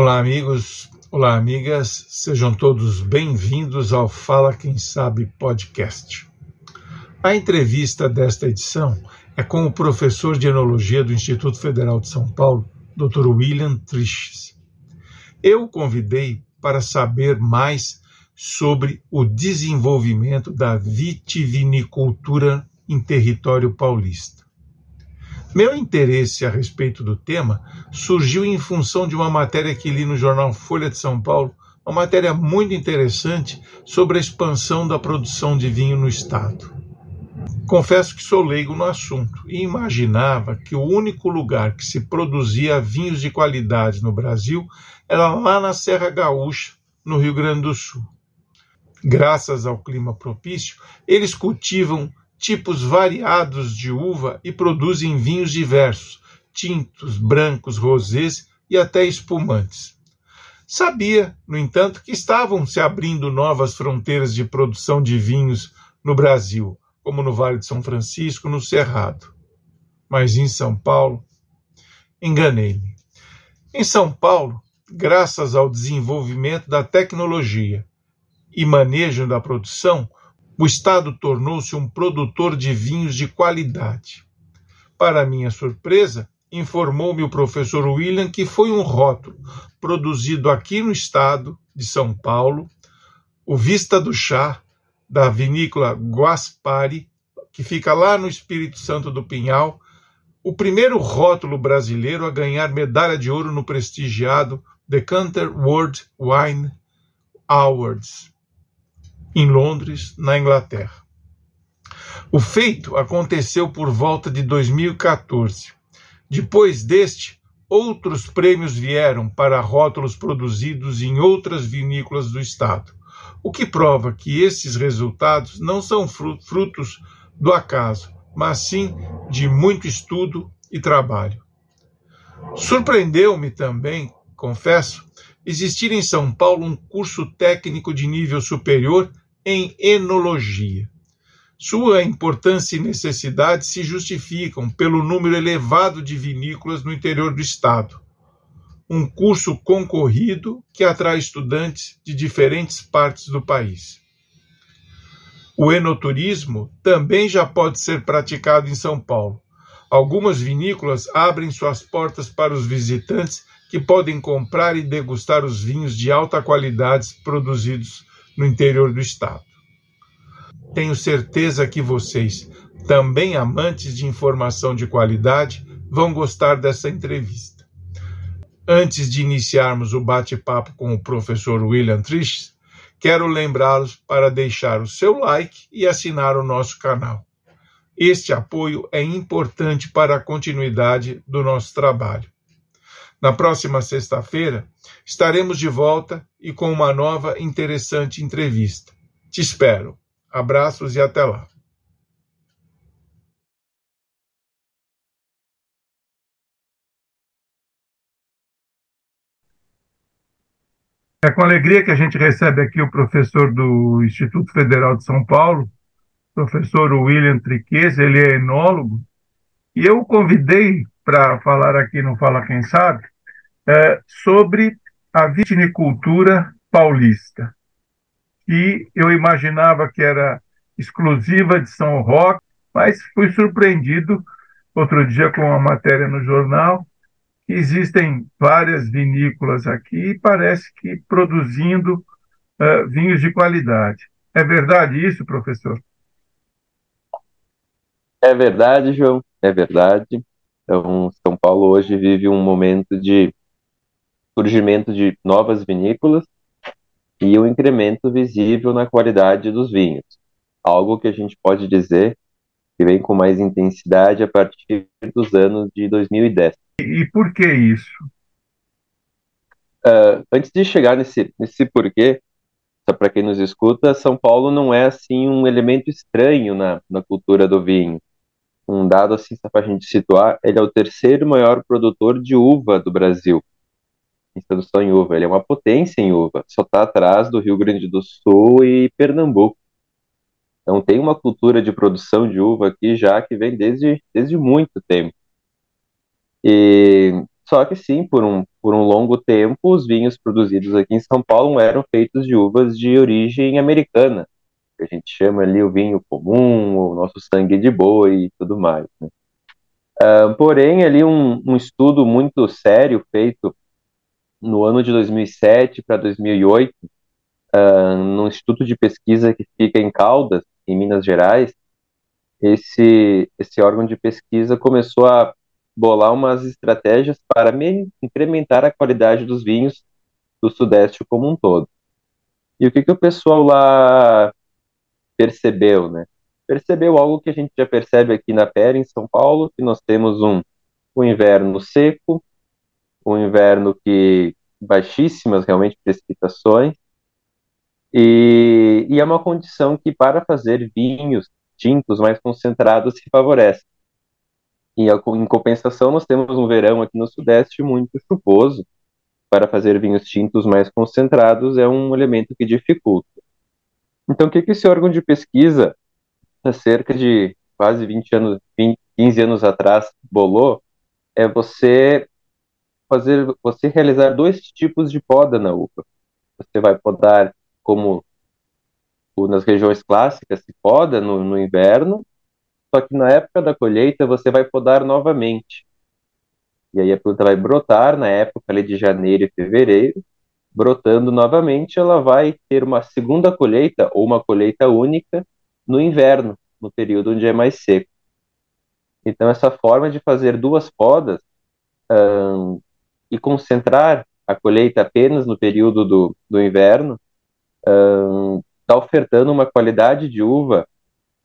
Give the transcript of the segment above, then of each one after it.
Olá, amigos. Olá, amigas. Sejam todos bem-vindos ao Fala Quem Sabe podcast. A entrevista desta edição é com o professor de Enologia do Instituto Federal de São Paulo, Dr. William Triches. Eu o convidei para saber mais sobre o desenvolvimento da vitivinicultura em território paulista. Meu interesse a respeito do tema surgiu em função de uma matéria que li no jornal Folha de São Paulo, uma matéria muito interessante sobre a expansão da produção de vinho no estado. Confesso que sou leigo no assunto e imaginava que o único lugar que se produzia vinhos de qualidade no Brasil era lá na Serra Gaúcha, no Rio Grande do Sul. Graças ao clima propício, eles cultivam tipos variados de uva e produzem vinhos diversos, tintos, brancos, rosés e até espumantes. Sabia, no entanto, que estavam se abrindo novas fronteiras de produção de vinhos no Brasil, como no Vale de São Francisco, no Cerrado. Mas em São Paulo, enganei-me. Em São Paulo, graças ao desenvolvimento da tecnologia e manejo da produção, o Estado tornou-se um produtor de vinhos de qualidade. Para minha surpresa, informou-me o professor William que foi um rótulo produzido aqui no estado de São Paulo, o Vista do Chá, da vinícola Guaspari, que fica lá no Espírito Santo do Pinhal, o primeiro rótulo brasileiro a ganhar medalha de ouro no prestigiado Decanter World Wine Awards em Londres, na Inglaterra. O feito aconteceu por volta de 2014. Depois deste, outros prêmios vieram para rótulos produzidos em outras vinícolas do estado, o que prova que esses resultados não são frutos do acaso, mas sim de muito estudo e trabalho. Surpreendeu-me também, confesso, existir em São Paulo um curso técnico de nível superior em enologia. Sua importância e necessidade se justificam pelo número elevado de vinícolas no interior do estado. Um curso concorrido que atrai estudantes de diferentes partes do país. O enoturismo também já pode ser praticado em São Paulo. Algumas vinícolas abrem suas portas para os visitantes que podem comprar e degustar os vinhos de alta qualidade produzidos no interior do estado. Tenho certeza que vocês, também amantes de informação de qualidade, vão gostar dessa entrevista. Antes de iniciarmos o bate-papo com o professor William Trish, quero lembrá-los para deixar o seu like e assinar o nosso canal. Este apoio é importante para a continuidade do nosso trabalho. Na próxima sexta-feira, estaremos de volta e com uma nova interessante entrevista. Te espero. Abraços e até lá. É com alegria que a gente recebe aqui o professor do Instituto Federal de São Paulo, professor William Triques, ele é enólogo, e eu o convidei para falar aqui no Fala Quem Sabe é, sobre a vitinicultura paulista. E eu imaginava que era exclusiva de São Roque, mas fui surpreendido outro dia com uma matéria no jornal que existem várias vinícolas aqui e parece que produzindo uh, vinhos de qualidade. É verdade isso, professor? É verdade, João, é verdade. Então, São Paulo hoje vive um momento de surgimento de novas vinícolas e um incremento visível na qualidade dos vinhos. Algo que a gente pode dizer que vem com mais intensidade a partir dos anos de 2010. E por que isso? Uh, antes de chegar nesse, nesse porquê, para quem nos escuta, São Paulo não é assim um elemento estranho na, na cultura do vinho um dado assim, só para a gente situar, ele é o terceiro maior produtor de uva do Brasil, pensando só em uva. Ele é uma potência em uva, só está atrás do Rio Grande do Sul e Pernambuco. Então tem uma cultura de produção de uva aqui já que vem desde, desde muito tempo. E Só que sim, por um, por um longo tempo, os vinhos produzidos aqui em São Paulo eram feitos de uvas de origem americana, que a gente chama ali o vinho comum, o nosso sangue de boi e tudo mais. Né? Uh, porém, ali um, um, estudo muito sério feito no ano de 2007 para 2008, uh, num instituto de pesquisa que fica em Caldas, em Minas Gerais, esse, esse órgão de pesquisa começou a bolar umas estratégias para incrementar a qualidade dos vinhos do Sudeste como um todo. E o que, que o pessoal lá percebeu, né? Percebeu algo que a gente já percebe aqui na Pera, em São Paulo, que nós temos um, um inverno seco, um inverno que baixíssimas realmente precipitações, e, e é uma condição que para fazer vinhos tintos mais concentrados se favorece. E em compensação, nós temos um verão aqui no Sudeste muito chuvoso. Para fazer vinhos tintos mais concentrados é um elemento que dificulta. Então, o que, que esse órgão de pesquisa, há cerca de quase 20 anos, 20, 15 anos atrás, bolou, é você fazer, você realizar dois tipos de poda na uva. Você vai podar como nas regiões clássicas se poda no, no inverno, só que na época da colheita você vai podar novamente. E aí a planta vai brotar na época ali de janeiro e fevereiro, brotando novamente, ela vai ter uma segunda colheita ou uma colheita única no inverno, no período onde é mais seco. Então essa forma de fazer duas podas e concentrar a colheita apenas no período do, do inverno está ofertando uma qualidade de uva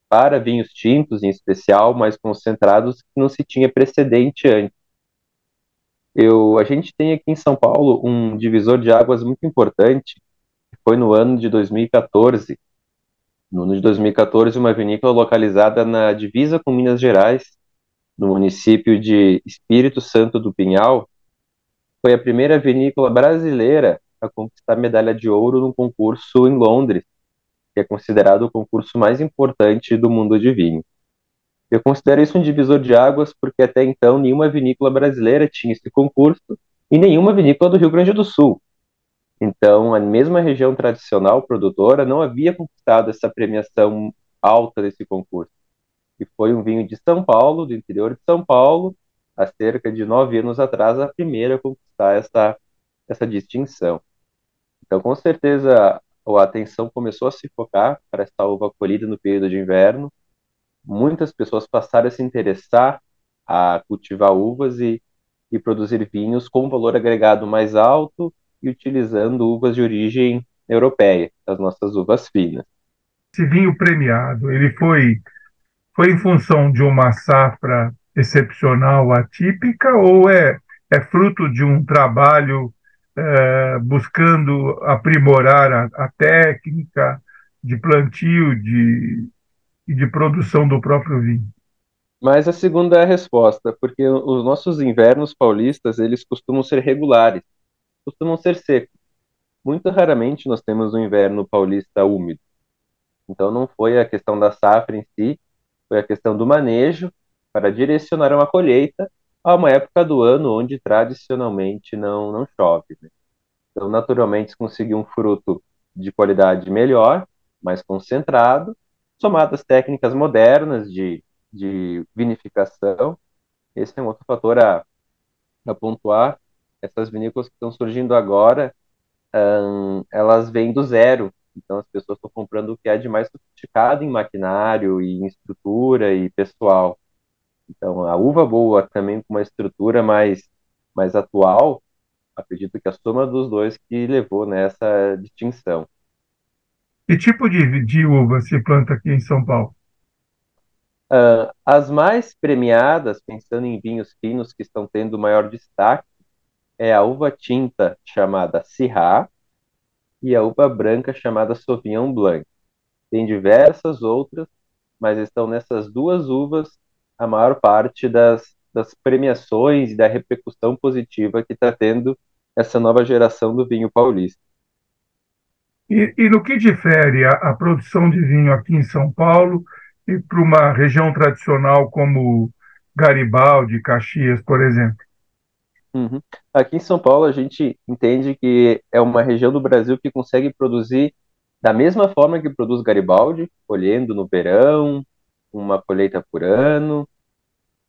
para vinhos tintos, em especial, mais concentrados, que não se tinha precedente antes. Eu, a gente tem aqui em São Paulo um divisor de águas muito importante, que foi no ano de 2014. No ano de 2014, uma vinícola localizada na divisa com Minas Gerais, no município de Espírito Santo do Pinhal, foi a primeira vinícola brasileira a conquistar medalha de ouro num concurso em Londres, que é considerado o concurso mais importante do mundo de vinho. Eu considero isso um divisor de águas porque até então nenhuma vinícola brasileira tinha esse concurso e nenhuma vinícola do Rio Grande do Sul. Então, a mesma região tradicional produtora não havia conquistado essa premiação alta desse concurso. E foi um vinho de São Paulo, do interior de São Paulo, há cerca de nove anos atrás, a primeira a conquistar essa, essa distinção. Então, com certeza, a atenção começou a se focar para essa uva colhida no período de inverno. Muitas pessoas passaram a se interessar a cultivar uvas e, e produzir vinhos com valor agregado mais alto e utilizando uvas de origem europeia, as nossas uvas finas. Esse vinho premiado, ele foi foi em função de uma safra excepcional, atípica, ou é, é fruto de um trabalho é, buscando aprimorar a, a, técnica de plantio de, e de produção do próprio vinho. Mas a segunda é a resposta, porque os nossos invernos paulistas eles costumam ser regulares, costumam ser secos. Muito raramente nós temos um inverno paulista úmido. Então não foi a questão da safra em si, foi a questão do manejo para direcionar uma colheita a uma época do ano onde tradicionalmente não, não chove. Né? Então, naturalmente, se conseguir um fruto de qualidade melhor, mais concentrado, somadas técnicas modernas de, de vinificação, esse é um outro fator a, a pontuar. Essas vinícolas que estão surgindo agora, elas vêm do zero, então as pessoas estão comprando o que é de mais sofisticado em maquinário e em estrutura e pessoal. Então, a uva boa também com uma estrutura mais, mais atual, acredito que a soma dos dois que levou nessa distinção. Que tipo de, de uva se planta aqui em São Paulo? Uh, as mais premiadas, pensando em vinhos finos que estão tendo maior destaque, é a uva tinta chamada Syrah e a uva branca chamada Sauvignon Blanc. Tem diversas outras, mas estão nessas duas uvas a maior parte das, das premiações e da repercussão positiva que está tendo essa nova geração do vinho paulista. E, e no que difere a, a, produção de vinho aqui em São Paulo e para uma região tradicional como Garibaldi, Caxias, por exemplo? Uhum. Aqui em São Paulo, a gente entende que é uma região do Brasil que consegue produzir da mesma forma que produz Garibaldi, colhendo no verão, uma colheita por ano,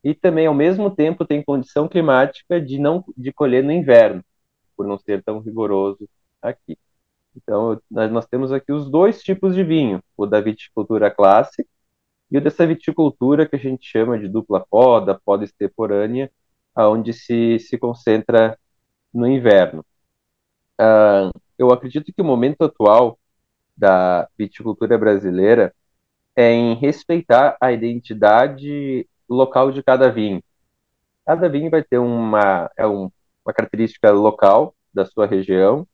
e também, ao mesmo tempo, tem condição climática de não de colher no inverno, por não ser tão rigoroso aqui. Então, nós, temos aqui os dois tipos de vinho, o da viticultura clássica e o dessa viticultura que a gente chama de dupla poda, poda extemporânea, aonde se, se concentra no inverno. Uh, eu acredito que o momento atual da viticultura brasileira é em respeitar a identidade local de cada vinho. Cada vinho vai ter uma, é um, uma característica local da sua região,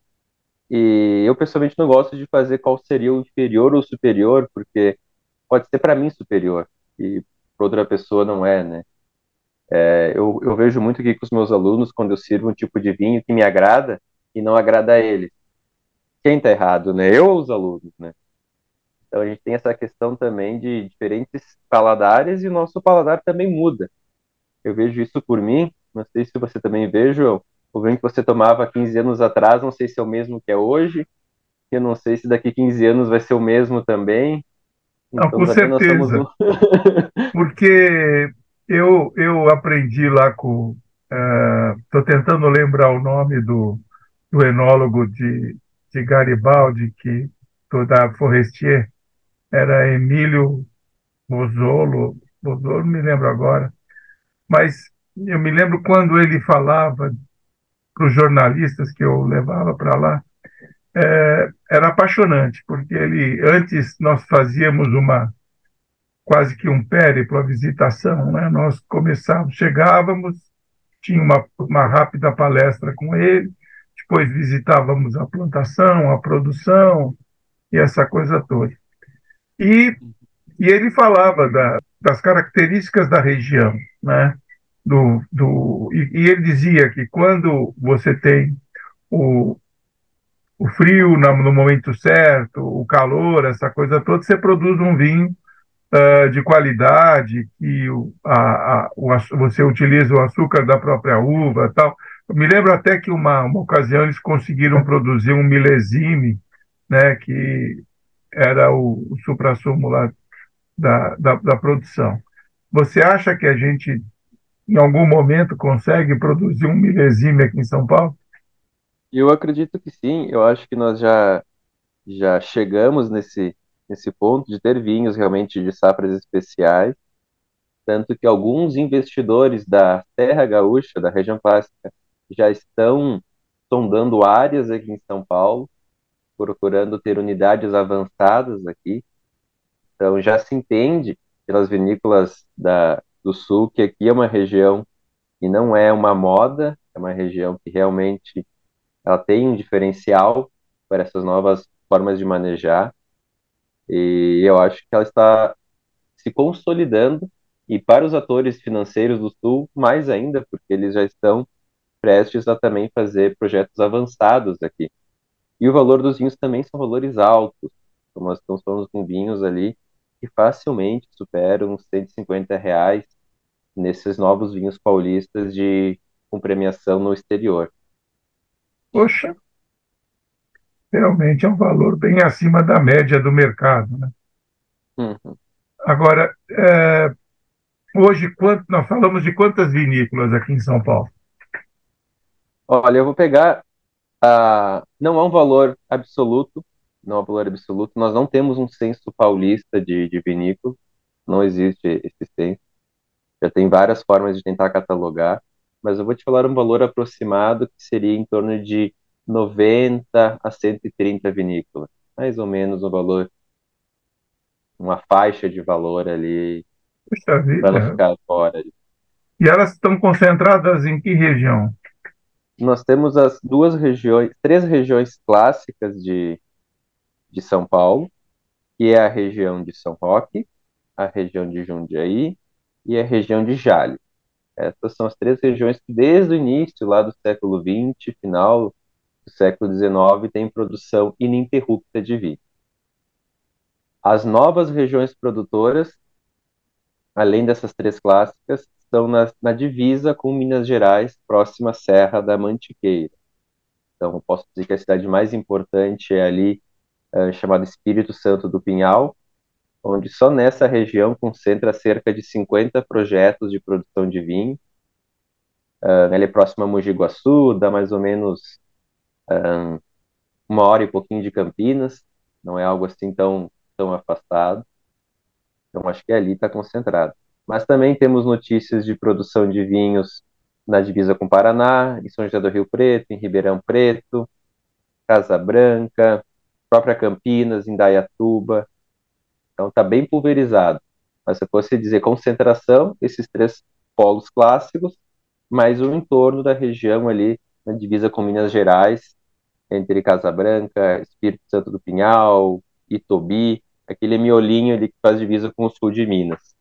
e eu pessoalmente não gosto de fazer qual seria o inferior ou superior, porque pode ser para mim superior, e para outra pessoa não é, né? É, eu, eu, vejo muito aqui com os meus alunos, quando eu sirvo um tipo de vinho que me agrada e não agrada a eles. Quem está errado, né? Eu ou os alunos, né? Então a gente tem essa questão também de diferentes paladares e o nosso paladar também muda. Eu vejo isso por mim, não sei se você também veja, o vinho que você tomava 15 anos atrás, não sei se é o mesmo que é hoje, eu não sei se daqui 15 anos vai ser o mesmo também. Não, então, com certeza. Porque eu, eu aprendi lá com. Estou uh, tentando lembrar o nome do, do enólogo de, de Garibaldi, que da Forestier, era Emílio Bozzolo, não me lembro agora, mas eu me lembro quando ele falava para os jornalistas que eu levava para lá, é, era apaixonante, porque ele antes nós fazíamos uma quase que um périplo, a visitação. Né? Nós começávamos, chegávamos, tinha uma, uma rápida palestra com ele, depois visitávamos a plantação, a produção e essa coisa toda. E, e ele falava da, das características da região, né? Do, do, e, e ele dizia que quando você tem o, o frio no momento certo, o calor, essa coisa toda, você produz um vinho uh, de qualidade, que o, a, a, o, você utiliza o açúcar da própria uva tal. Eu me lembro até que uma, uma ocasião eles conseguiram produzir um milesime, né, que era o, o supra-sumo lá da, da, da produção. Você acha que a gente, em algum momento, consegue produzir um milesime aqui em São Paulo? Eu acredito que sim. Eu acho que nós já já chegamos nesse nesse ponto de ter vinhos realmente de safras especiais, tanto que alguns investidores da Terra Gaúcha, da região clássica, já estão sondando áreas aqui em São Paulo, procurando ter unidades avançadas aqui. Então já se entende pelas vinícolas da, do sul que aqui é uma região que não é uma moda, é uma região que realmente ela tem um diferencial para essas novas formas de manejar. E eu acho que ela está se consolidando e para os atores financeiros do Sul, mais ainda, porque eles já estão prestes a também fazer projetos avançados aqui. E o valor dos vinhos também são valores altos. Então, nós estamos falando com vinhos ali que facilmente superam 150 reais nesses novos vinhos paulistas de com premiação no exterior. Poxa, realmente é um valor bem acima da média do mercado. Né? Uhum. Agora, é, hoje, quanto, nós falamos de quantas vinícolas aqui em São Paulo? Olha, eu vou pegar. Uh, não é um valor absoluto, não é um valor absoluto. Nós não temos um censo paulista de, de vinícola, não existe esse censo. Já tem várias formas de tentar catalogar, mas eu vou te falar um valor aproximado que seria em torno de 90 a 130 vinícolas, mais ou menos o valor, uma faixa de valor ali, para não ficar fora. E elas estão concentradas em que região? Nós temos as duas regiões, três regiões clássicas de, de São Paulo, que é a região de São Roque, a região de Jundiaí e a região de Jales. Essas são as três regiões que, desde o início lá do século XX, final do século XIX tem produção ininterrupta de vinho. As novas regiões produtoras, além dessas três clássicas, produção na, na divisa com Minas Gerais, próxima à Serra da Mantiqueira. Então, posso dizer que a cidade mais importante é ali, é, chamada Espírito Santo do Pinhal, onde só nessa região concentra cerca de 50 projetos de produção de vinho. Uh, ela é próxima a Mogi Guaçu, dá mais ou menos uh, uma hora e pouquinho de Campinas, não é algo assim tão, tão afastado. Então, acho que ali está concentrado. Mas também temos notícias de produção de vinhos na divisa com Paraná, em São José do Rio Preto, em Ribeirão Preto, Casa Branca, própria Campinas, em Dayatuba. Então está bem pulverizado. Mas se fosse dizer concentração, esses três polos clássicos, mais o entorno da região ali, na divisa com Minas Gerais, entre Casa Branca, Espírito Santo do Pinhal, Itobi, aquele miolinho ali que faz divisa com o sul de Minas.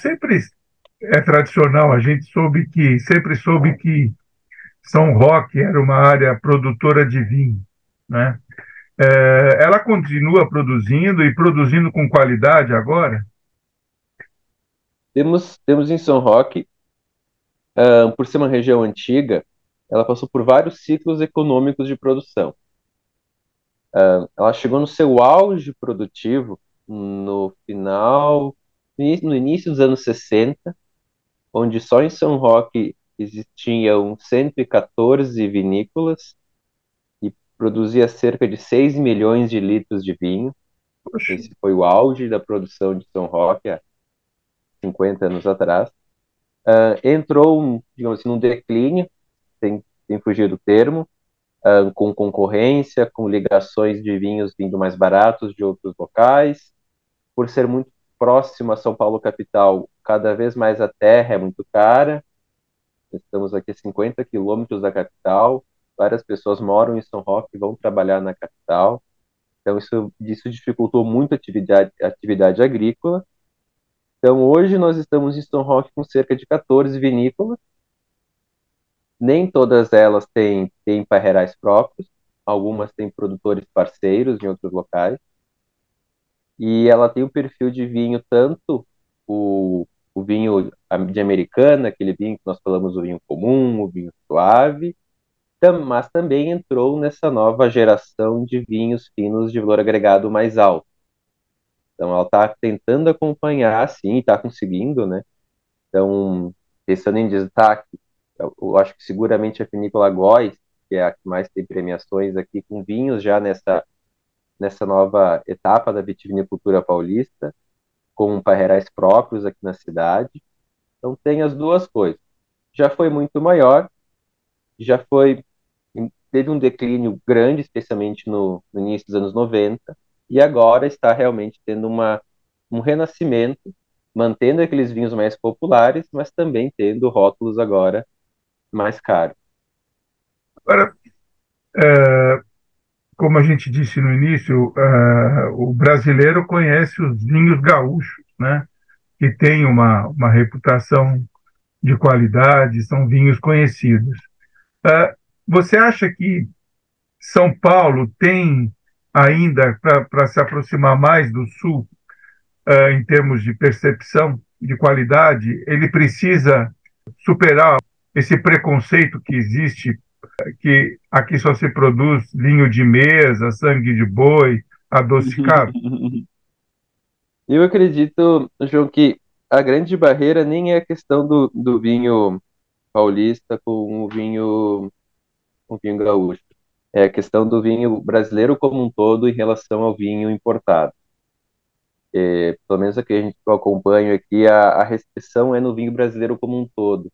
Sempre é tradicional, a gente soube que, sempre soube que São Roque era uma área produtora de vinho, né? É, ela continua produzindo e produzindo com qualidade agora? Temos, temos em São Roque, uh, por ser uma região antiga, ela passou por vários ciclos econômicos de produção. Uh, ela chegou no seu auge produtivo no final, no início dos anos 60, onde só em São Roque existiam 114 vinícolas e produzia cerca de 6 milhões de litros de vinho. Poxa. Esse foi o auge da produção de São Roque há 50 anos atrás. Uh, entrou, digamos assim, num declínio, tem, tem fugido o termo, uh, com concorrência, com ligações de vinhos vindo mais baratos de outros locais, por ser muito próximo a São Paulo capital, cada vez mais a terra é muito cara. Estamos aqui a 50 quilômetros da capital, várias pessoas moram em São Roque e vão trabalhar na capital. Então isso, isso dificultou muito a atividade, atividade agrícola. Então hoje nós estamos em São Roque com cerca de 14 vinícolas, nem todas elas têm, têm parreirais próprios, algumas têm produtores parceiros em outros locais. E ela tem o perfil de vinho, tanto o, o vinho de americana, aquele vinho que nós falamos, o vinho comum, o vinho suave, mas também entrou nessa nova geração de vinhos finos de valor agregado mais alto. Então, ela está tentando acompanhar, sim, está conseguindo, né? Então, pensando em destaque, eu acho que seguramente a Vinícola Góis, que é a que mais tem premiações aqui, com vinhos já nessa, nessa nova etapa da vitivinicultura paulista, com parreirais próprios aqui na cidade. Então tem as duas coisas. Já foi muito maior, já foi teve um declínio grande, especialmente no, no início dos anos 90, e agora está realmente tendo uma, um renascimento, mantendo aqueles vinhos mais populares, mas também tendo rótulos agora mais caro. Agora, é, como a gente disse no início, é, o brasileiro conhece os vinhos gaúchos, né? que têm uma, uma reputação de qualidade, são vinhos conhecidos. É, você acha que São Paulo tem ainda para se aproximar mais do Sul, é, em termos de percepção de qualidade, ele precisa superar esse preconceito que existe, que aqui só se produz vinho de mesa, sangue de boi, adocicado? Eu acredito, João, que a grande barreira nem é a questão do, do vinho paulista com o vinho, o vinho gaúcho. É a questão do vinho brasileiro como um todo em relação ao vinho importado. É, pelo menos aqui a gente acompanho aqui, a, a restrição é no vinho brasileiro como um todo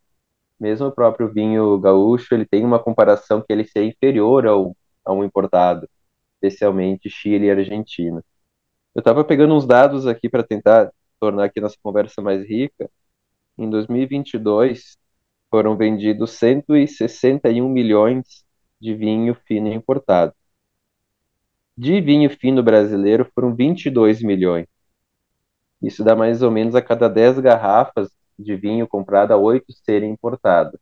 mesmo o próprio vinho gaúcho, ele tem uma comparação que ele é inferior ao, a um importado, especialmente Chile e Argentina. Eu estava pegando uns dados aqui para tentar tornar aqui nossa conversa mais rica. Em 2022, foram vendidos 161 milhões de vinho fino importado. De vinho fino brasileiro foram 22 milhões. Isso dá mais ou menos a cada 10 garrafas de vinho comprado a oito serem importados.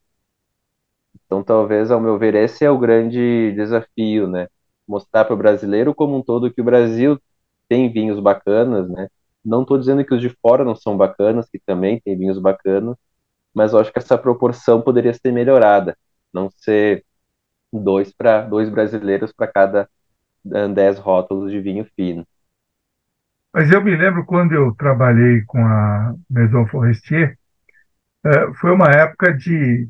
Então, talvez, ao meu ver, esse é o grande desafio, né? Mostrar para o brasileiro como um todo que o Brasil tem vinhos bacanas, né? Não estou dizendo que os de fora não são bacanas, que também tem vinhos bacanas, mas eu acho que essa proporção poderia ser melhorada, não ser dois para dois brasileiros para cada dez rótulos de vinho fino. Mas eu me lembro quando eu trabalhei com a Maison Forestier, foi uma época de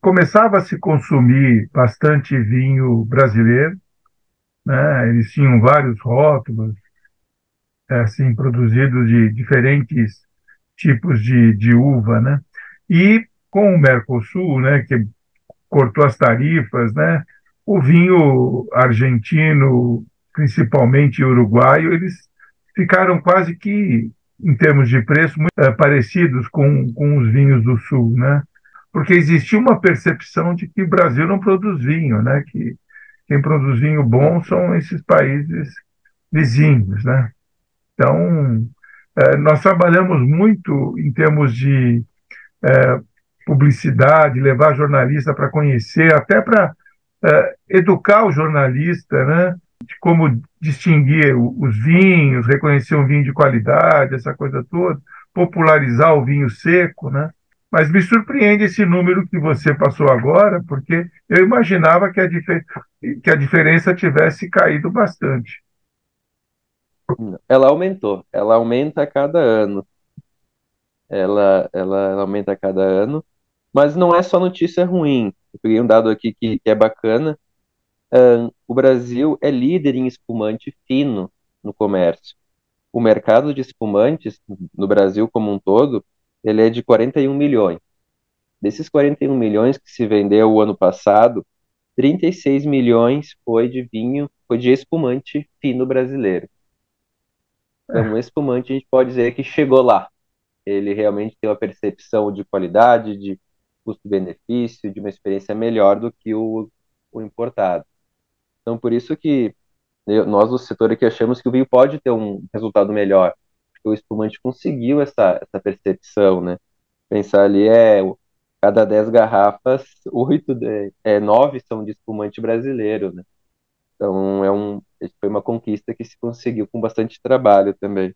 começava a se consumir bastante vinho brasileiro, né? Eles tinham vários rótulos, é, assim, produzidos de diferentes tipos de, de uva, né? E com o Mercosul, né, que cortou as tarifas, né? O vinho argentino, principalmente uruguaio, eles ficaram quase que, em termos de preço, muito é, parecidos com, com os vinhos do sul, né? Porque existia uma percepção de que o Brasil não produz vinho, né? Que quem produz vinho bom são esses países vizinhos, né? Então, é, nós trabalhamos muito em termos de é, publicidade, levar jornalista para conhecer, até para educar o jornalista, né? De como distinguir os vinhos, reconhecer um vinho de qualidade, essa coisa toda, popularizar o vinho seco, né? Mas me surpreende esse número que você passou agora, porque eu imaginava que a, que a diferença tivesse caído bastante. Ela aumentou, ela aumenta a cada ano. Ela, ela, ela aumenta a cada ano, mas não é só notícia ruim. Eu peguei um dado aqui que, que é bacana. Um, o Brasil é líder em espumante fino no comércio. O mercado de espumantes no Brasil como um todo, ele é de 41 milhões. Desses 41 milhões que se vendeu o ano passado, 36 milhões foi de vinho, foi de espumante fino brasileiro. Então, um espumante a gente pode dizer que chegou lá. Ele realmente tem uma percepção de qualidade, de custo-benefício, de uma experiência melhor do que o, o importado. Então, por isso que eu, nós do setor aqui achamos que o vinho pode ter um resultado melhor, porque o espumante conseguiu essa, essa percepção, né? Pensar ali é cada 10 garrafas, oito, é, nove são de espumante brasileiro, né? Então é um, foi uma conquista que se conseguiu com bastante trabalho também.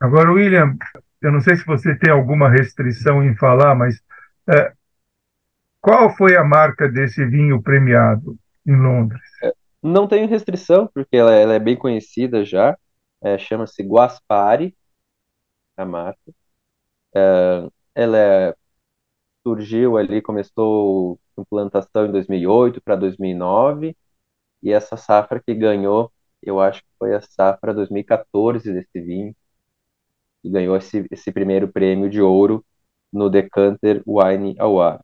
Agora, William, eu não sei se você tem alguma restrição em falar, mas é, qual foi a marca desse vinho premiado em Londres? É, não tenho restrição, porque ela, ela é bem conhecida já. É, Chama-se Guaspari, a marca. É, ela é, surgiu ali, começou implantação em 2008 para 2009 e essa safra que ganhou, eu acho que foi a safra 2014 desse vinho, que ganhou esse, esse primeiro prêmio de ouro no Decanter Wine Award.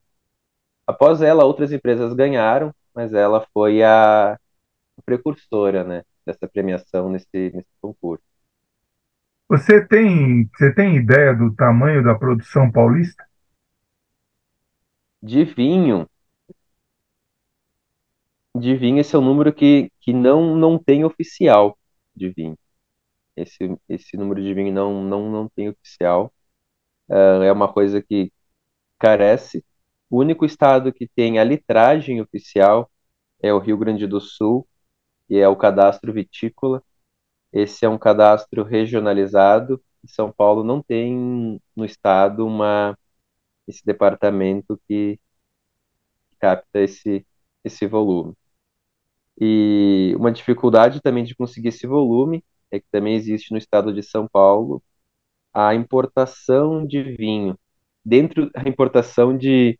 Após ela, outras empresas ganharam, mas ela foi a precursora né, dessa premiação nesse, nesse concurso. Você tem, você tem ideia do tamanho da produção paulista? De vinho, de vinho, esse é um número que, que não, não tem oficial de vinho. Esse, esse número de vinho não, não, não tem oficial. Uh, é uma coisa que carece. O único estado que tem a litragem oficial é o Rio Grande do Sul, e é o cadastro vitícola. Esse é um cadastro regionalizado. São Paulo não tem no estado uma esse departamento que capta esse esse volume. E uma dificuldade também de conseguir esse volume é que também existe no estado de São Paulo a importação de vinho. Dentro da importação de.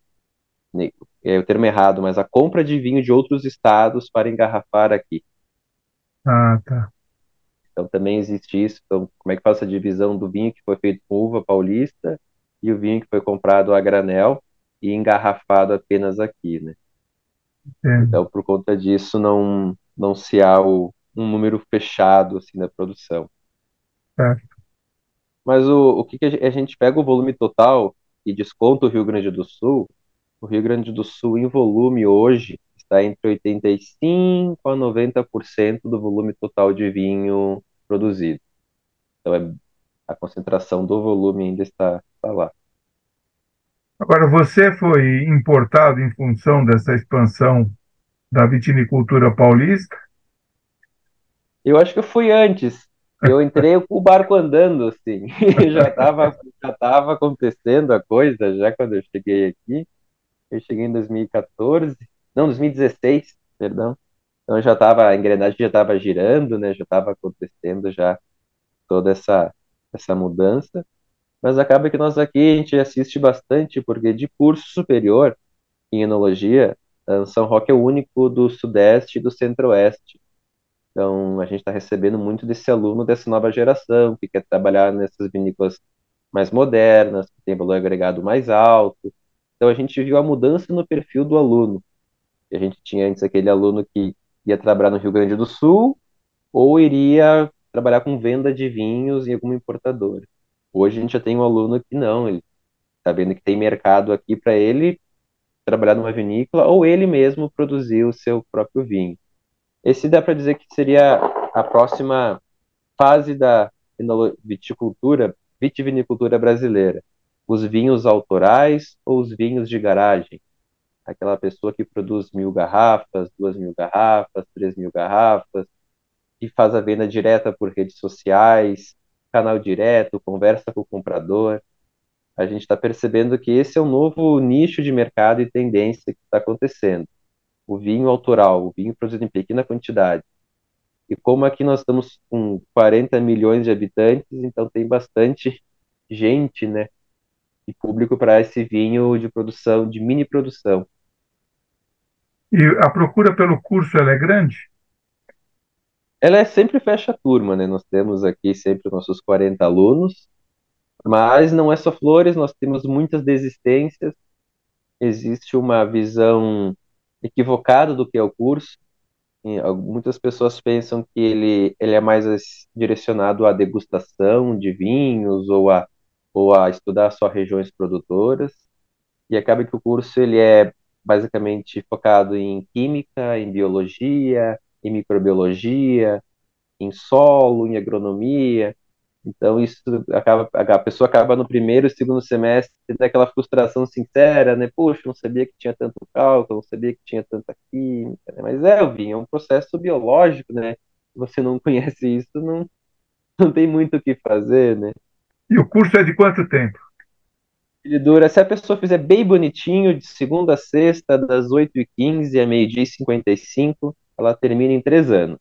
É o termo errado, mas a compra de vinho de outros estados para engarrafar aqui. Ah, tá. Então também existe isso. Então, como é que faz a divisão do vinho que foi feito com uva paulista e o vinho que foi comprado a granel e engarrafado apenas aqui, né? É. Então, por conta disso, não, não se há o, um número fechado assim da produção. É. Mas o, o que, que a gente pega o volume total e desconta o Rio Grande do Sul, o Rio Grande do Sul em volume hoje está entre 85 a 90% do volume total de vinho produzido. Então é, a concentração do volume ainda está, está lá. Agora, você foi importado em função dessa expansão da vitinicultura paulista? Eu acho que eu fui antes. Eu entrei com o barco andando, assim, já estava já tava acontecendo a coisa, já quando eu cheguei aqui. Eu cheguei em 2014, não, 2016, perdão. Então já estava, a engrenagem já estava girando, né? Já estava acontecendo já toda essa essa mudança. Mas acaba que nós aqui a gente assiste bastante, porque de curso superior em enologia, São Roque é o único do Sudeste e do Centro-Oeste. Então, a gente está recebendo muito desse aluno dessa nova geração, que quer trabalhar nessas vinícolas mais modernas, que tem valor agregado mais alto. Então, a gente viu a mudança no perfil do aluno. A gente tinha antes aquele aluno que ia trabalhar no Rio Grande do Sul ou iria trabalhar com venda de vinhos em alguma importadora. Hoje a gente já tem um aluno que não, ele está vendo que tem mercado aqui para ele trabalhar numa vinícola ou ele mesmo produzir o seu próprio vinho. Esse dá para dizer que seria a próxima fase da viticultura, vitivinicultura brasileira. Os vinhos autorais ou os vinhos de garagem. Aquela pessoa que produz mil garrafas, duas mil garrafas, três mil garrafas, que faz a venda direta por redes sociais, canal direto, conversa com o comprador. A gente está percebendo que esse é um novo nicho de mercado e tendência que está acontecendo. O vinho autoral, o vinho produzido em pequena quantidade. E como aqui nós estamos com 40 milhões de habitantes, então tem bastante gente, né, e público para esse vinho de produção, de mini produção. E a procura pelo curso ela é grande? ela é sempre fecha turma, né? Nós temos aqui sempre nossos 40 alunos, mas não é só flores, nós temos muitas desistências, existe uma visão equivocada do que é o curso. Muitas pessoas pensam que ele, ele é mais direcionado à degustação de vinhos ou a, ou a estudar só regiões produtoras, e acaba que o curso ele é basicamente focado em química, em biologia, em microbiologia, em solo, em agronomia. Então isso acaba a pessoa acaba no primeiro e segundo semestre daquela frustração sincera, né? Poxa, não sabia que tinha tanto cálculo, não sabia que tinha tanta química, né? mas é, eu vim, é um processo biológico, né? Se você não conhece isso, não não tem muito o que fazer, né? E o curso é de quanto tempo? Ele dura, se a pessoa fizer bem bonitinho, de segunda a sexta, das 8h15 a meio-dia e 55, ela termina em três anos.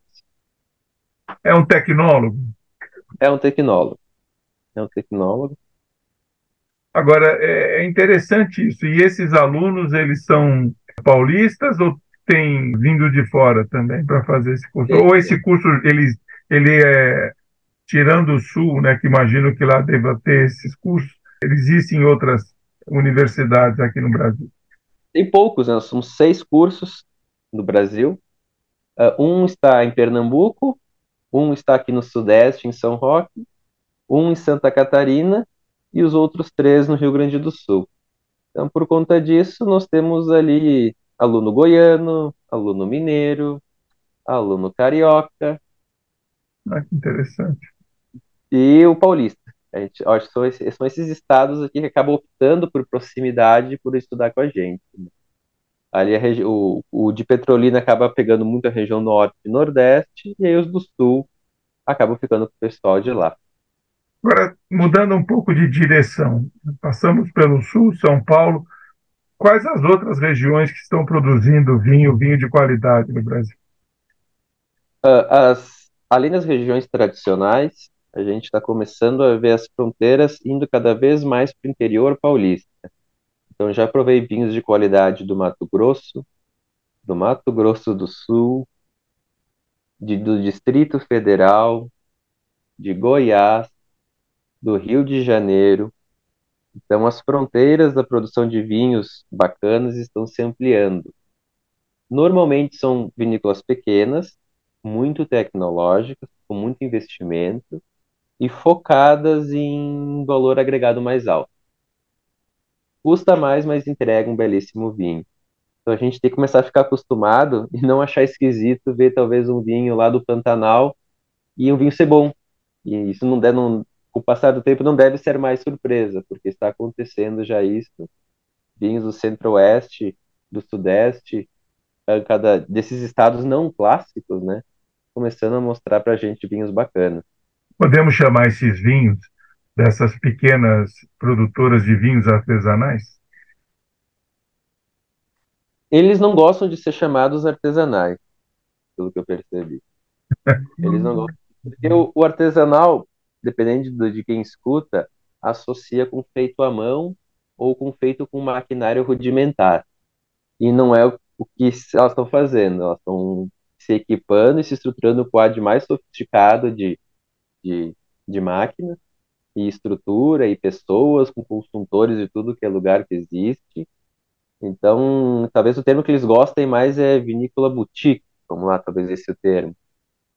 É um tecnólogo? É um tecnólogo. É um tecnólogo. Agora, é, é interessante isso. E esses alunos, eles são paulistas ou tem vindo de fora também para fazer esse curso? Ou esse curso, ele, ele é, tirando o Sul, né, que imagino que lá deva ter esses cursos, ele existe em outras universidades aqui no Brasil? Tem poucos, né? Somos seis cursos no Brasil. Uh, um está em Pernambuco, um está aqui no Sudeste, em São Roque, um em Santa Catarina e os outros três no Rio Grande do Sul. Então, por conta disso, nós temos ali aluno goiano, aluno mineiro, aluno carioca. Ah, que interessante. E o paulista. A gente, que são esses, são esses estados aqui que acabam optando por proximidade por estudar com a gente. Né? Ali a o, o de Petrolina acaba pegando muito a região norte e nordeste, e aí os do sul acabam ficando com o pessoal de lá. Agora, mudando um pouco de direção, passamos pelo sul, São Paulo. Quais as outras regiões que estão produzindo vinho, vinho de qualidade no Brasil? Uh, as, além das regiões tradicionais, a gente está começando a ver as fronteiras indo cada vez mais para o interior paulista. Então já provei vinhos de qualidade do Mato Grosso, do Mato Grosso do Sul, de, do Distrito Federal, de Goiás, do Rio de Janeiro. Então as fronteiras da produção de vinhos bacanas estão se ampliando. Normalmente são vinícolas pequenas, muito tecnológicas, com muito investimento e focadas em valor agregado mais alto custa mais, mas entrega um belíssimo vinho. Então a gente tem que começar a ficar acostumado e não achar esquisito ver talvez um vinho lá do Pantanal e um vinho ser bom. E isso não deve, não, o passar do tempo não deve ser mais surpresa, porque está acontecendo já isso. Vinhos do Centro-Oeste, do Sudeste, cada desses estados não clássicos, né? Começando a mostrar para a gente vinhos bacanas. Podemos chamar esses vinhos dessas pequenas produtoras de vinhos artesanais? Eles não gostam de ser chamados artesanais, pelo que eu percebi. Eles não gostam. Porque o, o artesanal, dependendo de quem escuta, associa com feito à mão ou com feito com maquinário rudimentar. E não é o que elas estão fazendo, elas estão se equipando e se estruturando o quadro mais sofisticado de, de, de máquina e estrutura e pessoas com consultores de tudo que é lugar que existe. Então, talvez o termo que eles gostem mais é vinícola boutique, vamos lá, talvez esse é o termo.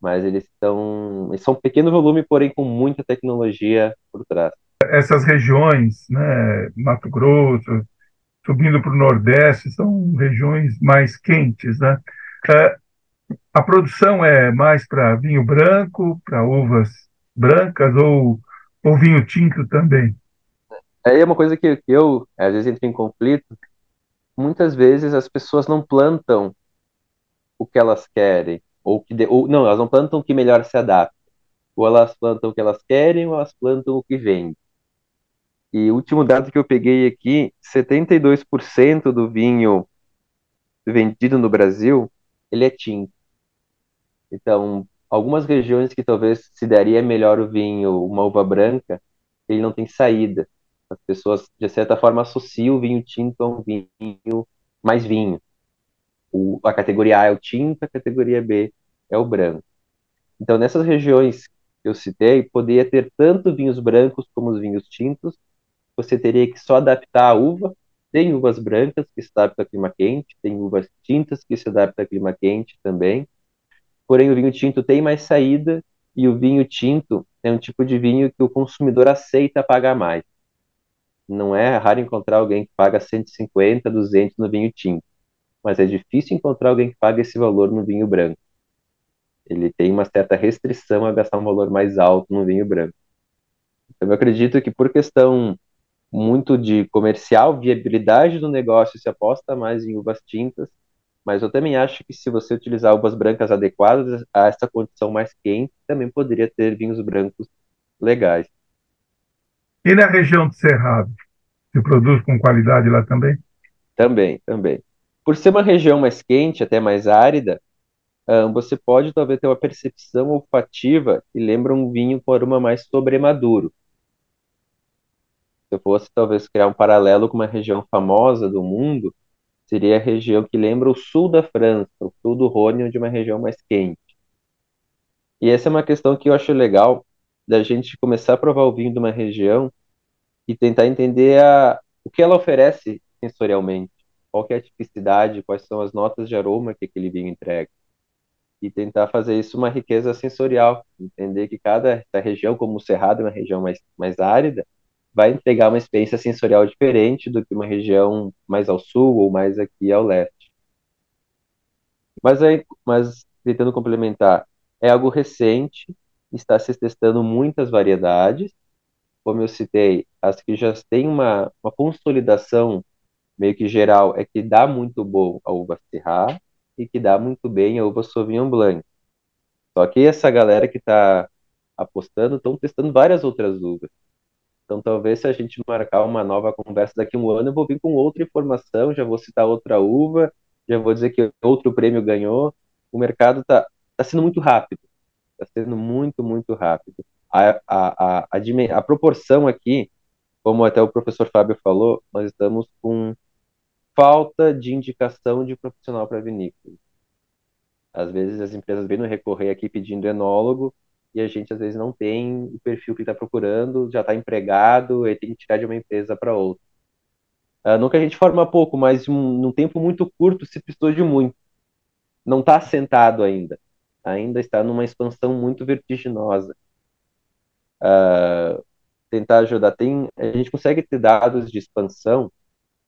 Mas eles estão, eles são um pequeno volume, porém com muita tecnologia por trás essas regiões, né, Mato Grosso, subindo para o Nordeste, são regiões mais quentes, né? É, a produção é mais para vinho branco, para uvas brancas ou, ou vinho tinto também? Aí é uma coisa que, que eu, às vezes, entro em conflito. Muitas vezes as pessoas não plantam o que elas querem, ou que de, ou, não, elas não plantam o que melhor se adapta. Ou elas plantam o que elas querem, ou elas plantam o que vende. E o último dado que eu peguei aqui, 72% do vinho vendido no Brasil, ele é tinto. Então, algumas regiões que talvez se daria melhor o vinho, uma uva branca, ele não tem saída. As pessoas, de certa forma, associam o vinho tinto a um vinho mais vinho. O, a categoria A é o tinto, a categoria B é o branco. Então, nessas regiões que eu citei, poderia ter tanto vinhos brancos como os vinhos tintos, você teria que só adaptar a uva. Tem uvas brancas que se adaptam a clima quente, tem uvas tintas que se adaptam a clima quente também. Porém, o vinho tinto tem mais saída e o vinho tinto é um tipo de vinho que o consumidor aceita pagar mais. Não é raro encontrar alguém que paga 150, 200 no vinho tinto, mas é difícil encontrar alguém que paga esse valor no vinho branco. Ele tem uma certa restrição a gastar um valor mais alto no vinho branco. Então, eu acredito que por questão muito de comercial, viabilidade do negócio se aposta mais em uvas tintas, mas eu também acho que se você utilizar uvas brancas adequadas a essa condição mais quente, também poderia ter vinhos brancos legais. E na região do Cerrado, se produz com qualidade lá também? Também, também. Por ser uma região mais quente, até mais árida, você pode talvez ter uma percepção olfativa que lembra um vinho com aroma mais sobremaduro se eu fosse talvez criar um paralelo com uma região famosa do mundo, seria a região que lembra o sul da França, o sul do Rhône, onde é uma região mais quente. E essa é uma questão que eu acho legal da gente começar a provar o vinho de uma região e tentar entender a, o que ela oferece sensorialmente, qual é a tipicidade, quais são as notas de aroma que aquele vinho entrega. E tentar fazer isso uma riqueza sensorial, entender que cada região, como o Cerrado é uma região mais, mais árida, vai entregar uma experiência sensorial diferente do que uma região mais ao sul ou mais aqui ao leste. Mas, aí, mas tentando complementar, é algo recente, está se testando muitas variedades, como eu citei, as que já têm uma, uma consolidação meio que geral é que dá muito bom a uva Syrah e que dá muito bem a uva Sauvignon Blanc. Só que essa galera que está apostando estão testando várias outras uvas. Então, talvez se a gente marcar uma nova conversa daqui a um ano, eu vou vir com outra informação, já vou citar outra uva, já vou dizer que outro prêmio ganhou. O mercado está tá sendo muito rápido, está sendo muito, muito rápido. A, a, a, a, a proporção aqui, como até o professor Fábio falou, nós estamos com falta de indicação de profissional para vinícola. Às vezes as empresas vêm no recorrer aqui pedindo enólogo, e a gente às vezes não tem o perfil que está procurando, já está empregado e tem que tirar de uma empresa para outra. Uh, não que a gente forma pouco, mas um, num tempo muito curto se precisou de muito. Não está assentado ainda. Ainda está numa expansão muito vertiginosa. Uh, tentar ajudar. Tem, a gente consegue ter dados de expansão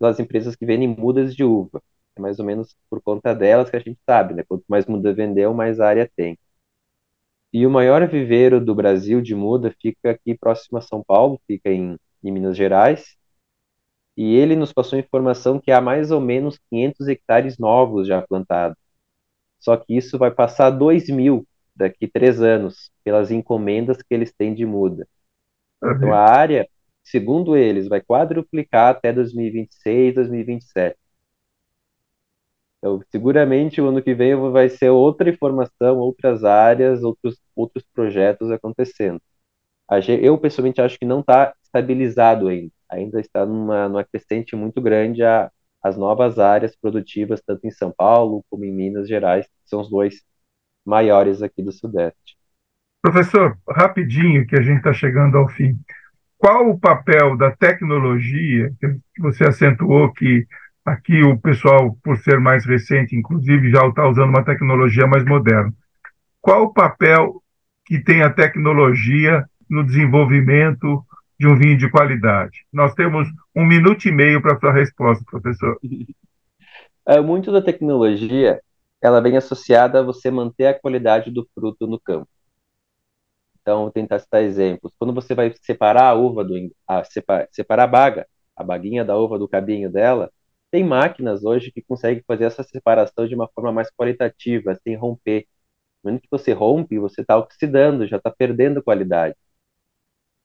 das empresas que vendem mudas de uva. É mais ou menos por conta delas que a gente sabe, né? Quanto mais muda vendeu, mais área tem. E o maior viveiro do Brasil de muda fica aqui próximo a São Paulo, fica em, em Minas Gerais. E ele nos passou informação que há mais ou menos 500 hectares novos já plantados. Só que isso vai passar 2 mil daqui três anos, pelas encomendas que eles têm de muda. Então, a área, segundo eles, vai quadruplicar até 2026, 2027. Então, seguramente o ano que vem vai ser outra informação, outras áreas, outros, outros projetos acontecendo. Eu, pessoalmente, acho que não está estabilizado ainda. Ainda está numa, numa crescente muito grande a, as novas áreas produtivas, tanto em São Paulo como em Minas Gerais, que são os dois maiores aqui do Sudeste. Professor, rapidinho, que a gente está chegando ao fim. Qual o papel da tecnologia, que você acentuou que Aqui o pessoal, por ser mais recente, inclusive, já está usando uma tecnologia mais moderna. Qual o papel que tem a tecnologia no desenvolvimento de um vinho de qualidade? Nós temos um minuto e meio para a sua resposta, professor. É, muito da tecnologia ela vem associada a você manter a qualidade do fruto no campo. Então, vou tentar citar exemplos. Quando você vai separar a uva, do, a, separar a baga, a baguinha da uva do cabinho dela, tem máquinas hoje que conseguem fazer essa separação de uma forma mais qualitativa, sem romper. No momento que você rompe, você está oxidando, já está perdendo qualidade.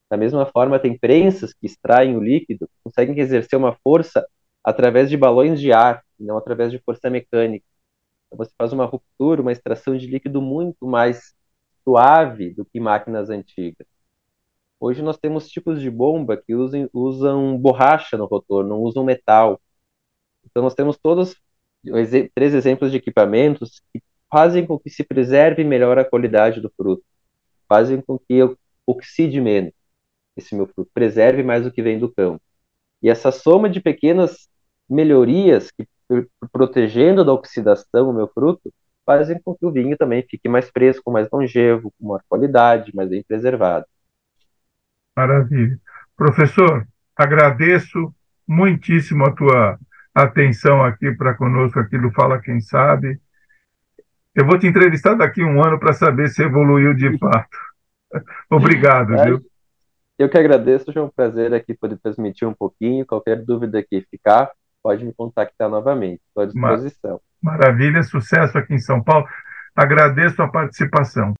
Da mesma forma, tem prensas que extraem o líquido, conseguem exercer uma força através de balões de ar, não através de força mecânica. Então, você faz uma ruptura, uma extração de líquido muito mais suave do que máquinas antigas. Hoje nós temos tipos de bomba que usam, usam borracha no rotor, não usam metal. Então, nós temos todos três exemplos de equipamentos que fazem com que se preserve melhor a qualidade do fruto, fazem com que eu oxide menos esse meu fruto, preserve mais o que vem do campo. E essa soma de pequenas melhorias que protegendo da oxidação o meu fruto, fazem com que o vinho também fique mais fresco, mais longevo, com maior qualidade, mais bem preservado. Maravilha. Professor, agradeço muitíssimo a tua atenção aqui para conosco aqui do Fala Quem Sabe. Eu vou te entrevistar daqui a um ano para saber se evoluiu de fato. Obrigado, é, viu? Eu que agradeço, é um prazer aqui poder transmitir um pouquinho. Qualquer dúvida que ficar, pode me contactar novamente. Estou à disposição. Maravilha, sucesso aqui em São Paulo. Agradeço a participação.